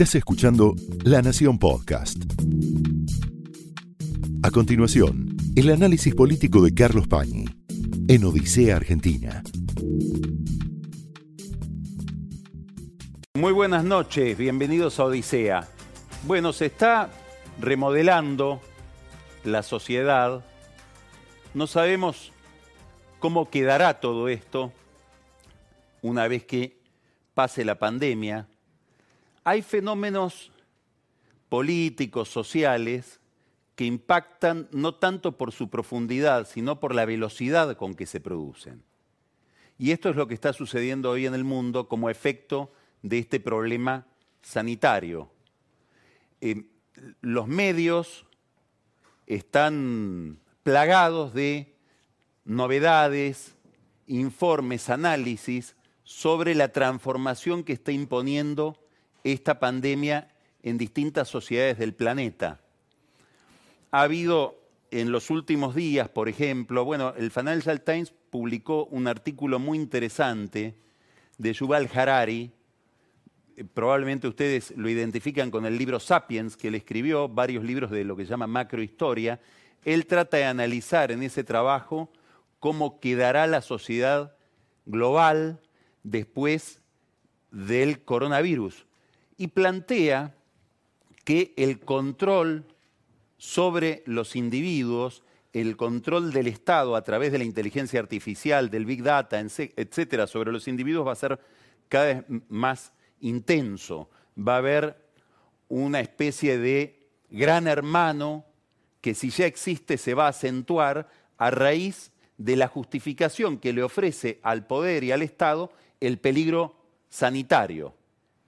Estás escuchando La Nación Podcast. A continuación, el análisis político de Carlos Pañi en Odisea Argentina. Muy buenas noches, bienvenidos a Odisea. Bueno, se está remodelando la sociedad. No sabemos cómo quedará todo esto una vez que pase la pandemia. Hay fenómenos políticos, sociales, que impactan no tanto por su profundidad, sino por la velocidad con que se producen. Y esto es lo que está sucediendo hoy en el mundo como efecto de este problema sanitario. Eh, los medios están plagados de novedades, informes, análisis sobre la transformación que está imponiendo esta pandemia en distintas sociedades del planeta. Ha habido en los últimos días, por ejemplo, bueno, el Financial Times publicó un artículo muy interesante de Yuval Harari, eh, probablemente ustedes lo identifican con el libro Sapiens, que él escribió, varios libros de lo que se llama macrohistoria. Él trata de analizar en ese trabajo cómo quedará la sociedad global después del coronavirus. Y plantea que el control sobre los individuos, el control del Estado a través de la inteligencia artificial, del Big Data, etcétera, sobre los individuos va a ser cada vez más intenso. Va a haber una especie de gran hermano que si ya existe se va a acentuar a raíz de la justificación que le ofrece al poder y al Estado el peligro sanitario,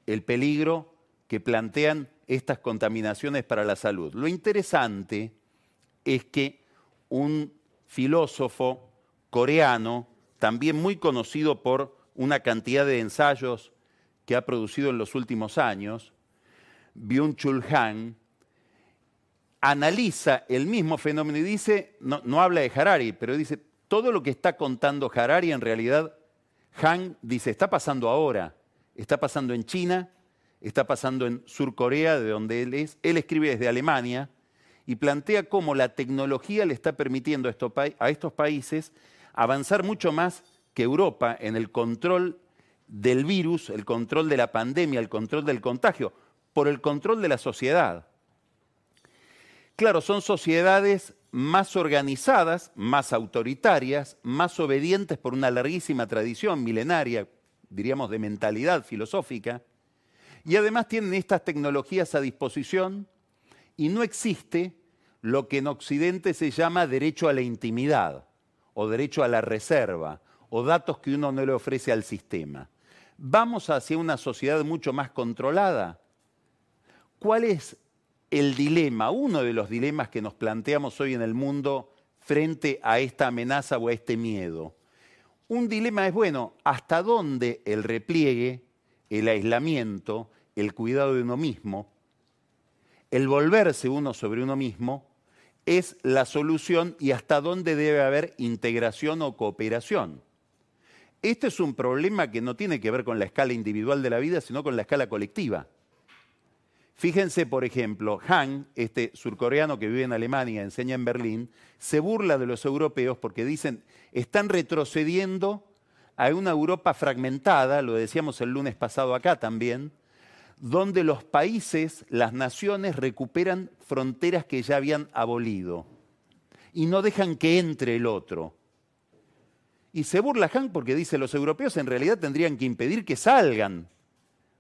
el peligro que plantean estas contaminaciones para la salud. Lo interesante es que un filósofo coreano, también muy conocido por una cantidad de ensayos que ha producido en los últimos años, Byung-Chul Han, analiza el mismo fenómeno y dice, no, no habla de Harari, pero dice, todo lo que está contando Harari en realidad, Han dice, está pasando ahora, está pasando en China, está pasando en Sur Corea, de donde él es. Él escribe desde Alemania y plantea cómo la tecnología le está permitiendo a estos países avanzar mucho más que Europa en el control del virus, el control de la pandemia, el control del contagio, por el control de la sociedad. Claro, son sociedades más organizadas, más autoritarias, más obedientes por una larguísima tradición milenaria, diríamos, de mentalidad filosófica, y además tienen estas tecnologías a disposición y no existe lo que en Occidente se llama derecho a la intimidad o derecho a la reserva o datos que uno no le ofrece al sistema. ¿Vamos hacia una sociedad mucho más controlada? ¿Cuál es el dilema, uno de los dilemas que nos planteamos hoy en el mundo frente a esta amenaza o a este miedo. Un dilema es, bueno, ¿hasta dónde el repliegue, el aislamiento, el cuidado de uno mismo, el volverse uno sobre uno mismo, es la solución y hasta dónde debe haber integración o cooperación? Este es un problema que no tiene que ver con la escala individual de la vida, sino con la escala colectiva. Fíjense, por ejemplo, Han, este surcoreano que vive en Alemania, enseña en Berlín, se burla de los europeos porque dicen, están retrocediendo a una Europa fragmentada, lo decíamos el lunes pasado acá también, donde los países, las naciones recuperan fronteras que ya habían abolido y no dejan que entre el otro. Y se burla Han porque dice, los europeos en realidad tendrían que impedir que salgan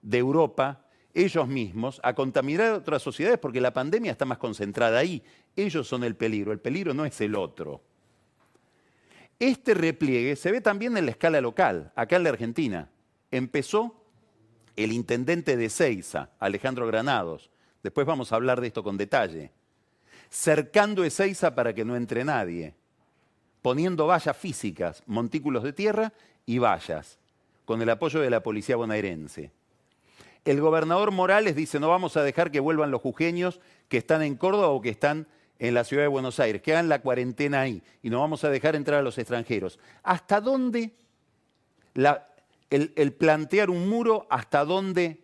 de Europa ellos mismos a contaminar otras sociedades porque la pandemia está más concentrada ahí. Ellos son el peligro, el peligro no es el otro. Este repliegue se ve también en la escala local, acá en la Argentina. Empezó el intendente de Ezeiza, Alejandro Granados. Después vamos a hablar de esto con detalle. Cercando Ezeiza para que no entre nadie. Poniendo vallas físicas, montículos de tierra y vallas, con el apoyo de la policía bonaerense el gobernador Morales dice, no vamos a dejar que vuelvan los jujeños que están en Córdoba o que están en la ciudad de Buenos Aires, que hagan la cuarentena ahí y no vamos a dejar entrar a los extranjeros. ¿Hasta dónde el, el plantear un muro, hasta dónde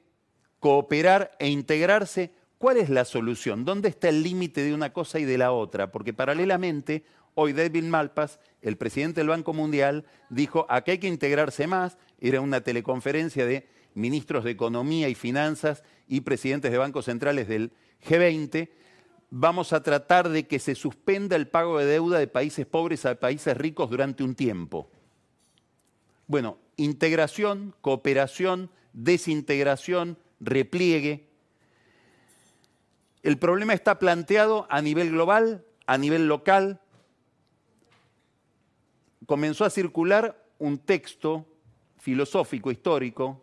cooperar e integrarse, ¿cuál es la solución? ¿Dónde está el límite de una cosa y de la otra? Porque paralelamente, hoy David Malpass, el presidente del Banco Mundial, dijo, aquí hay que integrarse más, era una teleconferencia de ministros de Economía y Finanzas y presidentes de bancos centrales del G20, vamos a tratar de que se suspenda el pago de deuda de países pobres a países ricos durante un tiempo. Bueno, integración, cooperación, desintegración, repliegue. El problema está planteado a nivel global, a nivel local. Comenzó a circular un texto filosófico histórico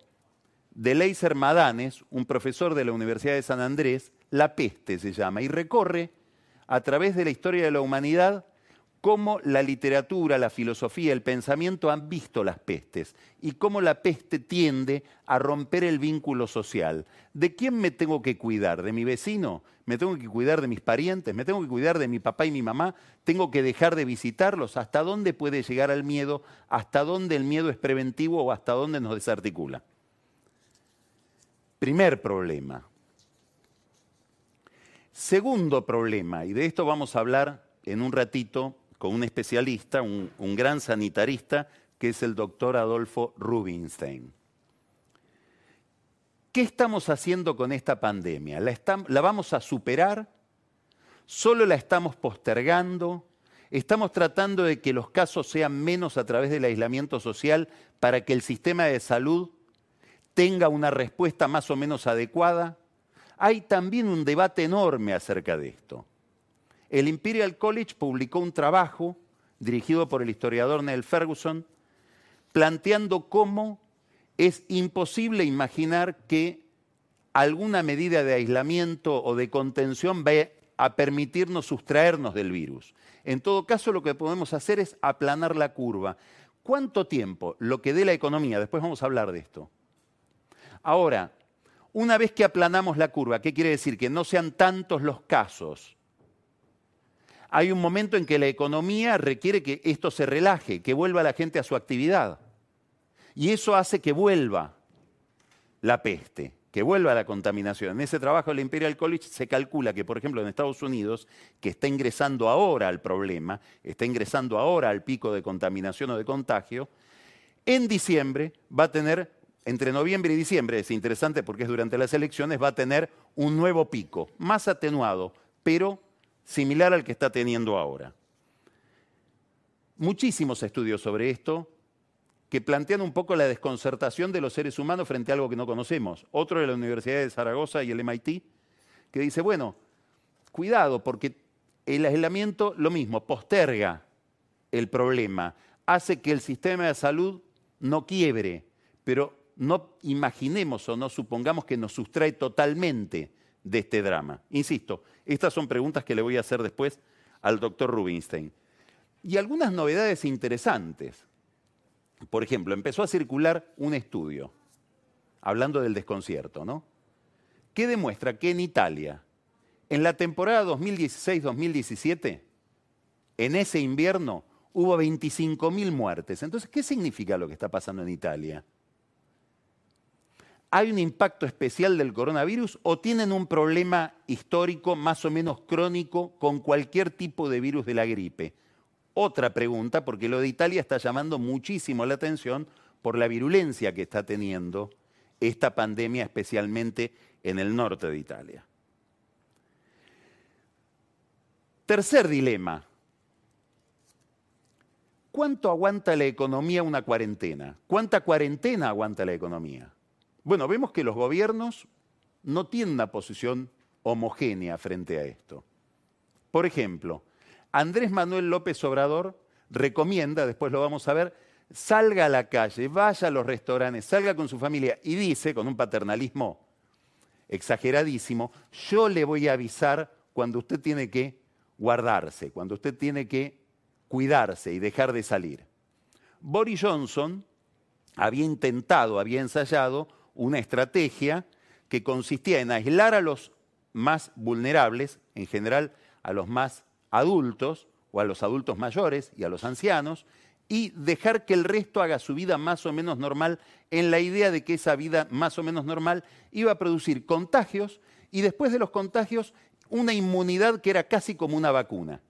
de Leiser Madanes, un profesor de la Universidad de San Andrés, La peste se llama, y recorre a través de la historia de la humanidad cómo la literatura, la filosofía, el pensamiento han visto las pestes y cómo la peste tiende a romper el vínculo social. ¿De quién me tengo que cuidar? ¿De mi vecino? ¿Me tengo que cuidar de mis parientes? ¿Me tengo que cuidar de mi papá y mi mamá? ¿Tengo que dejar de visitarlos? ¿Hasta dónde puede llegar el miedo? ¿Hasta dónde el miedo es preventivo o hasta dónde nos desarticula? Primer problema. Segundo problema, y de esto vamos a hablar en un ratito con un especialista, un, gran sanitarista, que es el doctor Adolfo Rubinstein. ¿Qué estamos haciendo con esta pandemia? ¿La, ¿La, vamos a superar? ¿Solo la estamos postergando? ¿Estamos tratando de que los casos sean menos a través del aislamiento social para que el sistema de salud tenga una respuesta más o menos adecuada? Hay también un debate enorme acerca de esto el Imperial College publicó un trabajo dirigido por el historiador Neil Ferguson, planteando cómo es imposible imaginar que alguna medida de aislamiento o de contención va a permitirnos sustraernos del virus. En todo caso, lo que podemos hacer es aplanar la curva. ¿Cuánto tiempo? Lo que dé la economía, después vamos a hablar de esto. Ahora, una vez que aplanamos la curva, ¿qué quiere decir? Que no sean tantos los casos hay un momento en que la economía requiere que esto se relaje, que vuelva la gente a su actividad. Y eso hace que vuelva la peste, que vuelva la contaminación. En ese trabajo del Imperial College se calcula que, por ejemplo, en Estados Unidos, que está ingresando ahora al problema, está ingresando ahora al pico de contaminación o de contagio, en diciembre va a tener, entre noviembre y diciembre, es interesante porque es durante las elecciones, va a tener un nuevo pico, más atenuado, pero similar al que está teniendo ahora. Muchísimos estudios sobre esto que plantean un poco la desconcertación de los seres humanos frente a algo que no conocemos. Otro de la Universidad de Zaragoza y el MIT, que dice, bueno, cuidado, porque el aislamiento, lo mismo, posterga el problema, hace que el sistema de salud no quiebre, pero no imaginemos o no supongamos que nos sustrae totalmente de este drama. Insisto, estas son preguntas que le voy a hacer después al doctor Rubinstein. Y algunas novedades interesantes. Por ejemplo, empezó a circular un estudio, hablando del desconcierto, ¿no? Que demuestra que en Italia, en la temporada 2016-2017, en ese invierno, hubo 25.000 muertes. Entonces, ¿qué significa lo que está pasando en Italia? ¿Hay un impacto especial del coronavirus o tienen un problema histórico más o menos crónico con cualquier tipo de virus de la gripe? Otra pregunta, porque lo de Italia está llamando muchísimo la atención por la virulencia que está teniendo esta pandemia, especialmente en el norte de Italia. Tercer dilema. ¿Cuánto aguanta la economía una cuarentena? ¿Cuánta cuarentena aguanta la economía? Bueno, vemos que los gobiernos no tienen una posición homogénea frente a esto. Por ejemplo, Andrés Manuel López Obrador recomienda, después lo vamos a ver, salga a la calle, vaya a los restaurantes, salga con su familia y dice, con un paternalismo exageradísimo, yo le voy a avisar cuando usted tiene que guardarse, cuando usted tiene que cuidarse y dejar de salir. Boris Johnson había intentado, había ensayado una estrategia que consistía en aislar a los más vulnerables, en general a los más adultos o a los adultos mayores y a los ancianos, y dejar que el resto haga su vida más o menos normal en la idea de que esa vida más o menos normal iba a producir contagios y después de los contagios una inmunidad que era casi como una vacuna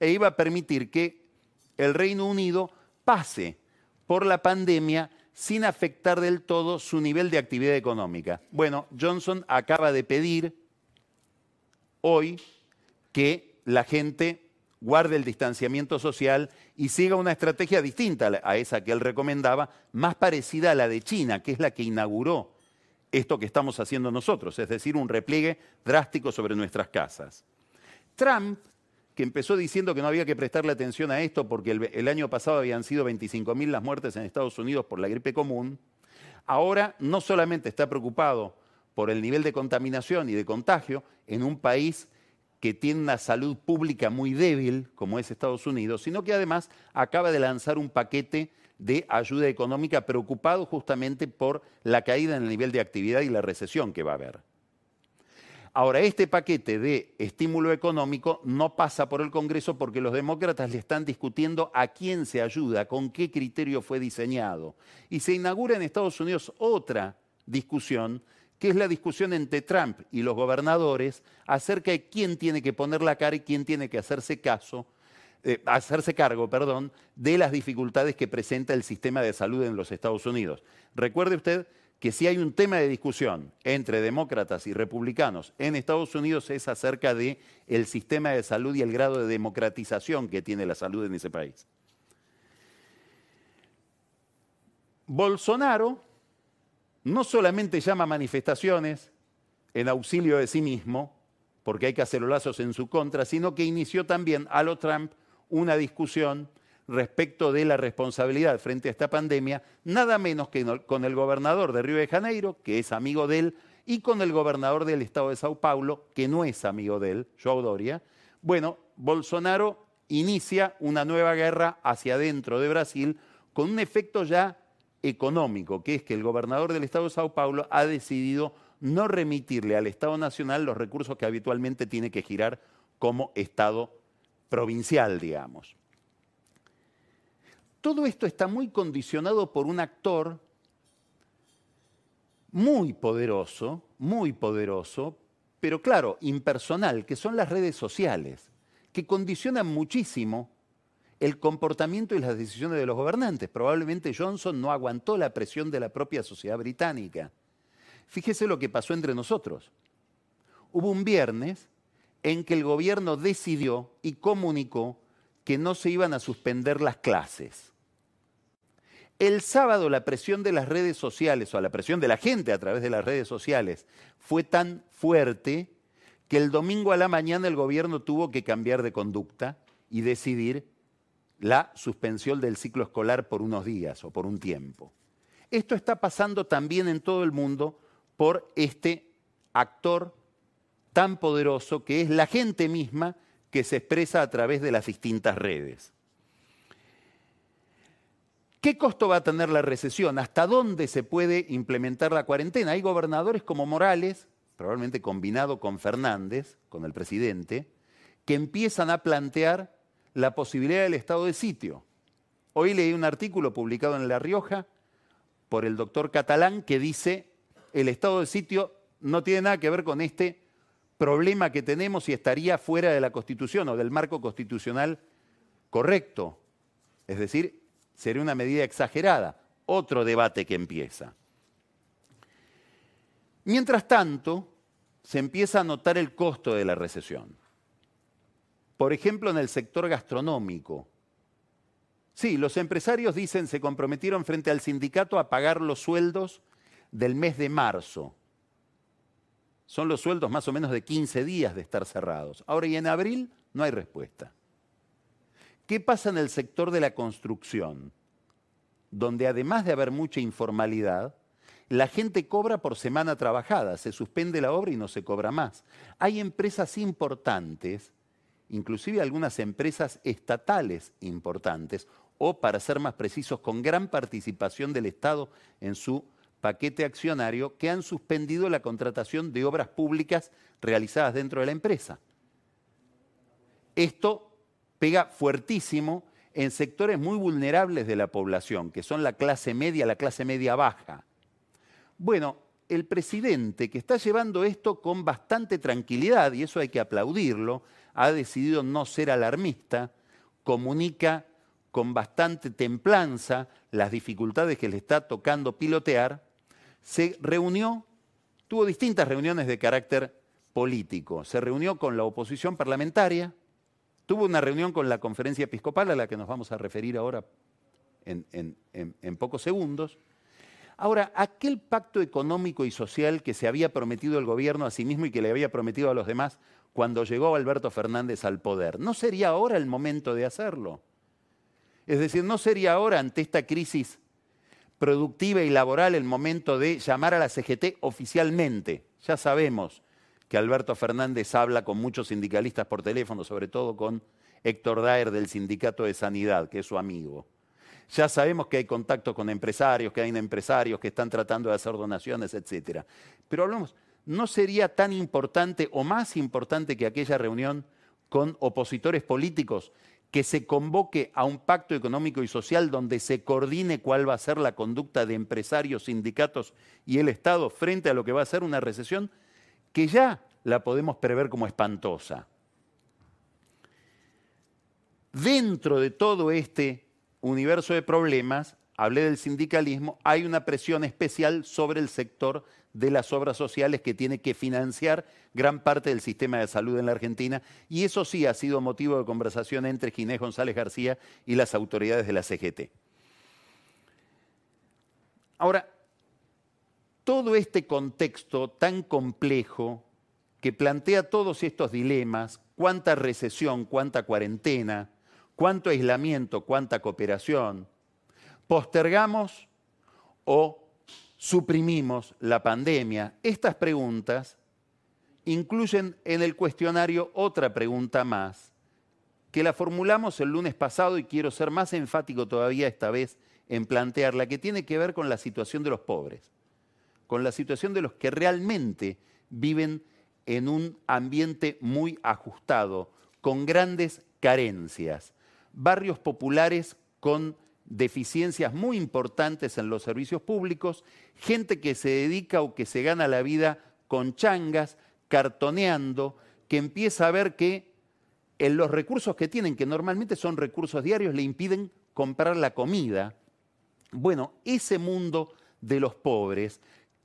e iba a permitir que el Reino Unido pase por la pandemia sin afectar del todo su nivel de actividad económica. Bueno, Johnson acaba de pedir hoy que la gente guarde el distanciamiento social y siga una estrategia distinta a esa que él recomendaba, más parecida a la de China, que es la que inauguró esto que estamos haciendo nosotros, es decir, un repliegue drástico sobre nuestras casas. Trump, que empezó diciendo que no había que prestarle atención a esto porque el, año pasado habían sido 25.000 las muertes en Estados Unidos por la gripe común, ahora no solamente está preocupado por el nivel de contaminación y de contagio en un país que tiene una salud pública muy débil, como es Estados Unidos, sino que además acaba de lanzar un paquete de ayuda económica preocupado justamente por la caída en el nivel de actividad y la recesión que va a haber. Ahora, este paquete de estímulo económico no pasa por el Congreso porque los demócratas le están discutiendo a quién se ayuda, con qué criterio fue diseñado. Y se inaugura en Estados Unidos otra discusión que es la discusión entre Trump y los gobernadores acerca de quién tiene que poner la cara y quién tiene que hacerse caso, eh, hacerse cargo, perdón, de las dificultades que presenta el sistema de salud en los Estados Unidos. Recuerde usted que si hay un tema de discusión entre demócratas y republicanos en Estados Unidos es acerca de el sistema de salud y el grado de democratización que tiene la salud en ese país. Bolsonaro no solamente llama manifestaciones en auxilio de sí mismo, porque hay cacerolazos en su contra, sino que inició también a lo Trump una discusión respecto de la responsabilidad frente a esta pandemia, nada menos que con el gobernador de Río de Janeiro, que es amigo de él, y con el gobernador del estado de Sao Paulo, que no es amigo de él, João Doria. Bueno, Bolsonaro inicia una nueva guerra hacia adentro de Brasil con un efecto ya económico, que es que el gobernador del Estado de Sao Paulo ha decidido no remitirle al Estado Nacional los recursos que habitualmente tiene que girar como Estado provincial, digamos. Todo esto está muy condicionado por un actor muy poderoso, muy poderoso, pero claro, impersonal, que son las redes sociales, que condicionan muchísimo el comportamiento y las decisiones de los gobernantes. Probablemente Johnson no aguantó la presión de la propia sociedad británica. Fíjese lo que pasó entre nosotros. Hubo un viernes en que el gobierno decidió y comunicó que no se iban a suspender las clases. El sábado la presión de las redes sociales o la presión de la gente a través de las redes sociales fue tan fuerte que el domingo a la mañana el gobierno tuvo que cambiar de conducta y decidir la suspensión del ciclo escolar por unos días o por un tiempo. Esto está pasando también en todo el mundo por este actor tan poderoso que es la gente misma que se expresa a través de las distintas redes. ¿Qué costo va a tener la recesión? ¿Hasta dónde se puede implementar la cuarentena? Hay gobernadores como Morales, probablemente combinado con Fernández, con el presidente, que empiezan a plantear la posibilidad del estado de sitio. Hoy leí un artículo publicado en La Rioja por el doctor Catalán que dice el estado de sitio no tiene nada que ver con este problema que tenemos y estaría fuera de la Constitución o del marco constitucional correcto. Es decir, sería una medida exagerada. Otro debate que empieza. Mientras tanto, se empieza a notar el costo de la recesión. Por ejemplo, en el sector gastronómico. Sí, los empresarios dicen se comprometieron frente al sindicato a pagar los sueldos del mes de marzo. Son los sueldos más o menos de 15 días de estar cerrados. Ahora, y en abril no hay respuesta. ¿Qué pasa en el sector de la construcción? Donde además de haber mucha informalidad, la gente cobra por semana trabajada, se suspende la obra y no se cobra más. Hay empresas importantes inclusive algunas empresas estatales importantes, o para ser más precisos, con gran participación del Estado en su paquete accionario, que han suspendido la contratación de obras públicas realizadas dentro de la empresa. Esto pega fuertísimo en sectores muy vulnerables de la población, que son la clase media, la clase media baja. Bueno, el presidente, que está llevando esto con bastante tranquilidad, y eso hay que aplaudirlo, ha decidido no ser alarmista, comunica con bastante templanza las dificultades que le está tocando pilotear, se reunió, tuvo distintas reuniones de carácter político. Se reunió con la oposición parlamentaria, tuvo una reunión con la conferencia episcopal a la que nos vamos a referir ahora en, en pocos segundos, Ahora, aquel pacto económico y social que se había prometido el gobierno a sí mismo y que le había prometido a los demás cuando llegó Alberto Fernández al poder, ¿no sería ahora el momento de hacerlo? Es decir, ¿no sería ahora ante esta crisis productiva y laboral el momento de llamar a la CGT oficialmente? Ya sabemos que Alberto Fernández habla con muchos sindicalistas por teléfono, sobre todo con Héctor Daer del Sindicato de Sanidad, que es su amigo. Ya sabemos que hay contacto con empresarios, que hay empresarios que están tratando de hacer donaciones, etc. Pero hablamos, ¿no sería tan importante o más importante que aquella reunión con opositores políticos que se convoque a un pacto económico y social donde se coordine cuál va a ser la conducta de empresarios, sindicatos y el Estado frente a lo que va a ser una recesión que ya la podemos prever como espantosa? Dentro de todo este universo de problemas, hablé del sindicalismo, hay una presión especial sobre el sector de las obras sociales que tiene que financiar gran parte del sistema de salud en la Argentina y eso sí ha sido motivo de conversación entre Ginés González García y las autoridades de la CGT. Ahora, todo este contexto tan complejo que plantea todos estos dilemas, cuánta recesión, cuánta cuarentena, cuánto aislamiento, cuánta cooperación, postergamos o suprimimos la pandemia. Estas preguntas incluyen en el cuestionario otra pregunta más, que la formulamos el lunes pasado y quiero ser más enfático todavía esta vez en plantearla, que tiene que ver con la situación de los pobres, con la situación de los que realmente viven en un ambiente muy ajustado, con grandes carencias barrios populares con deficiencias muy importantes en los servicios públicos, gente que se dedica o que se gana la vida con changas, cartoneando, que empieza a ver que en los recursos que tienen, que normalmente son recursos diarios, le impiden comprar la comida. Bueno, ese mundo de los pobres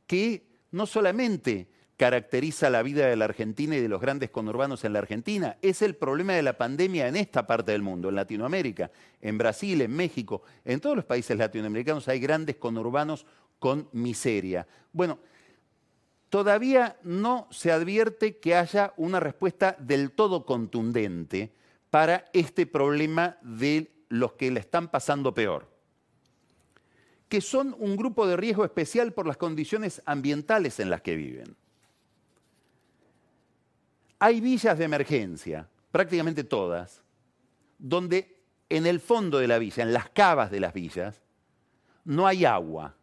que no solamente caracteriza la vida de la Argentina y de los grandes conurbanos en la Argentina. Es el problema de la pandemia en esta parte del mundo, en Latinoamérica, en Brasil, en México, en todos los países latinoamericanos hay grandes conurbanos con miseria. Bueno, todavía no se advierte que haya una respuesta del todo contundente para este problema de los que le están pasando peor que son un grupo de riesgo especial por las condiciones ambientales en las que viven. Hay villas de emergencia, prácticamente todas, donde en el fondo de la villa, en las cavas de las villas, no hay agua.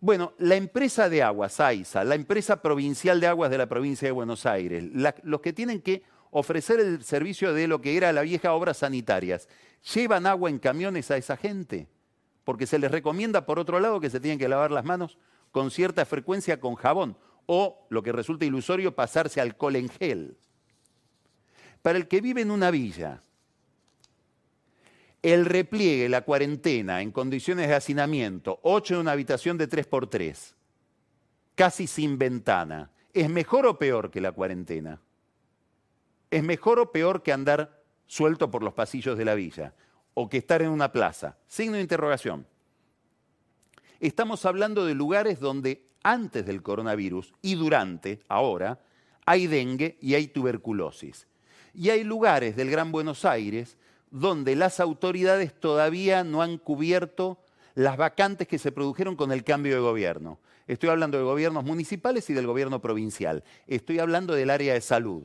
Bueno, la empresa de aguas, AISA, la empresa provincial de aguas de la provincia de Buenos Aires, los que tienen que ofrecer el servicio de lo que era la vieja obras sanitarias, ¿llevan agua en camiones a esa gente? Porque se les recomienda, por otro lado, que se tienen que lavar las manos con cierta frecuencia con jabón o, lo que resulta ilusorio, pasarse alcohol en gel. Para el que vive en una villa, el repliegue, la cuarentena en condiciones de hacinamiento, ocho en una habitación de 3x3, casi sin ventana, ¿es mejor o peor que la cuarentena? ¿Es mejor o peor que andar suelto por los pasillos de la villa? ¿O que estar en una plaza? Signo de interrogación. Estamos hablando de lugares donde antes del coronavirus y durante, ahora, hay dengue y hay tuberculosis. Y hay lugares del Gran Buenos Aires donde las autoridades todavía no han cubierto las vacantes que se produjeron con el cambio de gobierno. Estoy hablando de gobiernos municipales y del gobierno provincial. Estoy hablando del área de salud.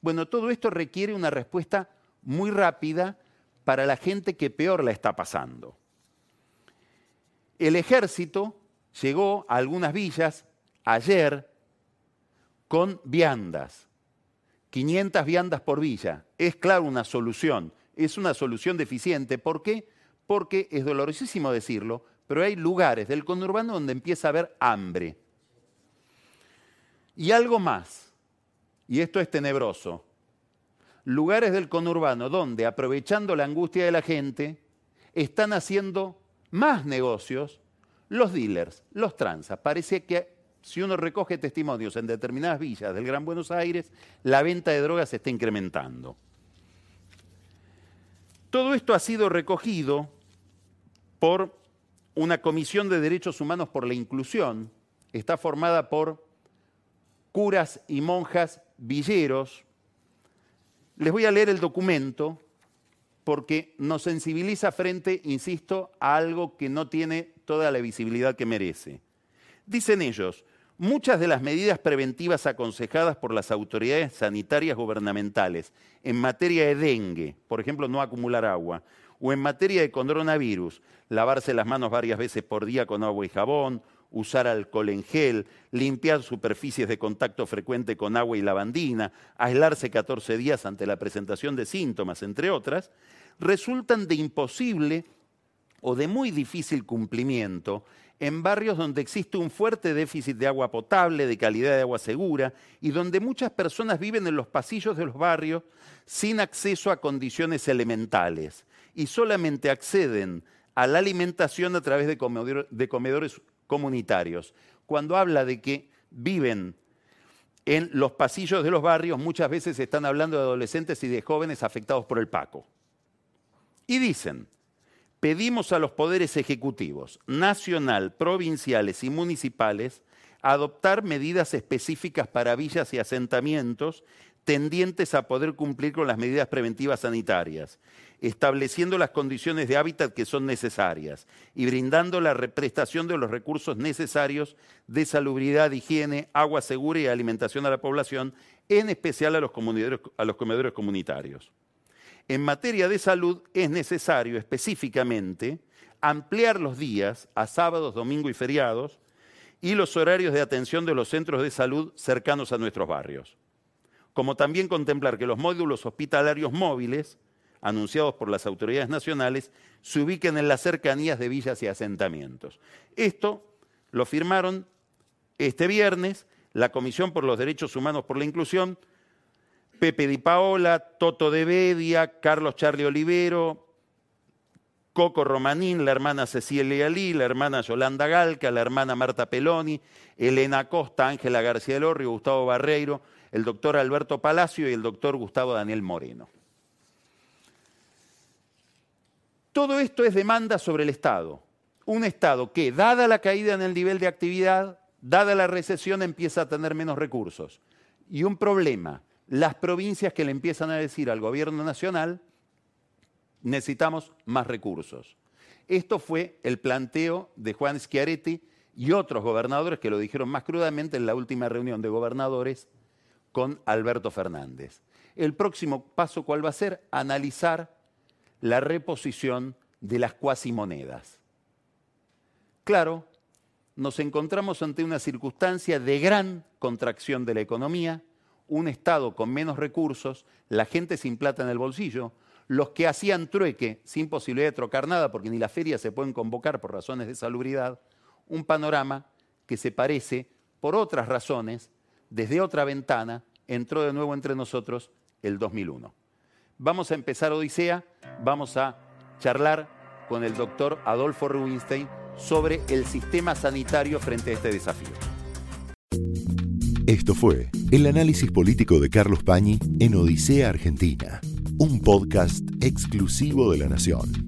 Bueno, todo esto requiere una respuesta muy rápida para la gente que peor la está pasando. El ejército llegó a algunas villas ayer con viandas. 500 viandas por villa. Es claro una solución. es una solución deficiente. ¿Por qué? Porque es dolorosísimo decirlo, pero hay lugares del conurbano donde empieza a haber hambre. Y algo más, y esto es tenebroso, lugares del conurbano donde, aprovechando la angustia de la gente, están haciendo más negocios los dealers, los tranzas. Parece que si uno recoge testimonios en determinadas villas del Gran Buenos Aires, la venta de drogas se está incrementando. Todo esto ha sido recogido por una Comisión de Derechos Humanos por la Inclusión. Está formada por curas y monjas villeros. Les voy a leer el documento porque nos sensibiliza frente, insisto, a algo que no tiene toda la visibilidad que merece. Dicen ellos, muchas de las medidas preventivas aconsejadas por las autoridades sanitarias gubernamentales en materia de dengue, por ejemplo, no acumular agua, o en materia de coronavirus, lavarse las manos varias veces por día con agua y jabón, usar alcohol en gel, limpiar superficies de contacto frecuente con agua y lavandina, aislarse 14 días ante la presentación de síntomas, entre otras, resultan de imposible o de muy difícil cumplimiento en barrios donde existe un fuerte déficit de agua potable, de calidad de agua segura, y donde muchas personas viven en los pasillos de los barrios sin acceso a condiciones elementales y solamente acceden a la alimentación a través de, comedores comunitarios. Cuando habla de que viven en los pasillos de los barrios, muchas veces están hablando de adolescentes y de jóvenes afectados por el Paco. Y dicen, pedimos a los poderes ejecutivos, nacional, provinciales y municipales, adoptar medidas específicas para villas y asentamientos tendientes a poder cumplir con las medidas preventivas sanitarias, estableciendo las condiciones de hábitat que son necesarias y brindando la represtación de los recursos necesarios de salubridad, higiene, agua segura y alimentación a la población, en especial a los, comedores comunitarios en materia de salud es necesario específicamente ampliar los días a sábados, domingos y feriados y los horarios de atención de los centros de salud cercanos a nuestros barrios. Como también contemplar que los módulos hospitalarios móviles, anunciados por las autoridades nacionales, se ubiquen en las cercanías de villas y asentamientos. Esto lo firmaron este viernes la Comisión por los Derechos Humanos por la Inclusión, Pepe Di Paola, Toto de Bedia, Carlos Charlie Olivero, Coco Romanín, la hermana Cecilia Lee, la hermana Yolanda Galca, la hermana Marta Peloni, Elena Costa, Ángela García del Orrio, Gustavo Barreiro, el doctor Alberto Palacio y el doctor Gustavo Daniel Moreno. Todo esto es demanda sobre el Estado. Un Estado que, dada la caída en el nivel de actividad, dada la recesión, empieza a tener menos recursos. Y un problema, las provincias que le empiezan a decir al gobierno nacional, necesitamos más recursos. Esto fue el planteo de Juan Schiaretti y otros gobernadores que lo dijeron más crudamente en la última reunión de gobernadores con Alberto Fernández. El próximo paso, ¿cuál va a ser? Analizar la reposición de las cuasimonedas. Claro, nos encontramos ante una circunstancia de gran contracción de la economía, un Estado con menos recursos, la gente sin plata en el bolsillo, los que hacían trueque sin posibilidad de trocar nada, porque ni las ferias se pueden convocar por razones de salubridad, un panorama que se parece, por otras razones, desde otra ventana, entró de nuevo entre nosotros el 2001. Vamos a empezar Odisea, vamos a charlar con el doctor Adolfo Rubinstein sobre el sistema sanitario frente a este desafío. Esto fue el análisis político de Carlos Pañi en Odisea Argentina, un podcast exclusivo de La Nación.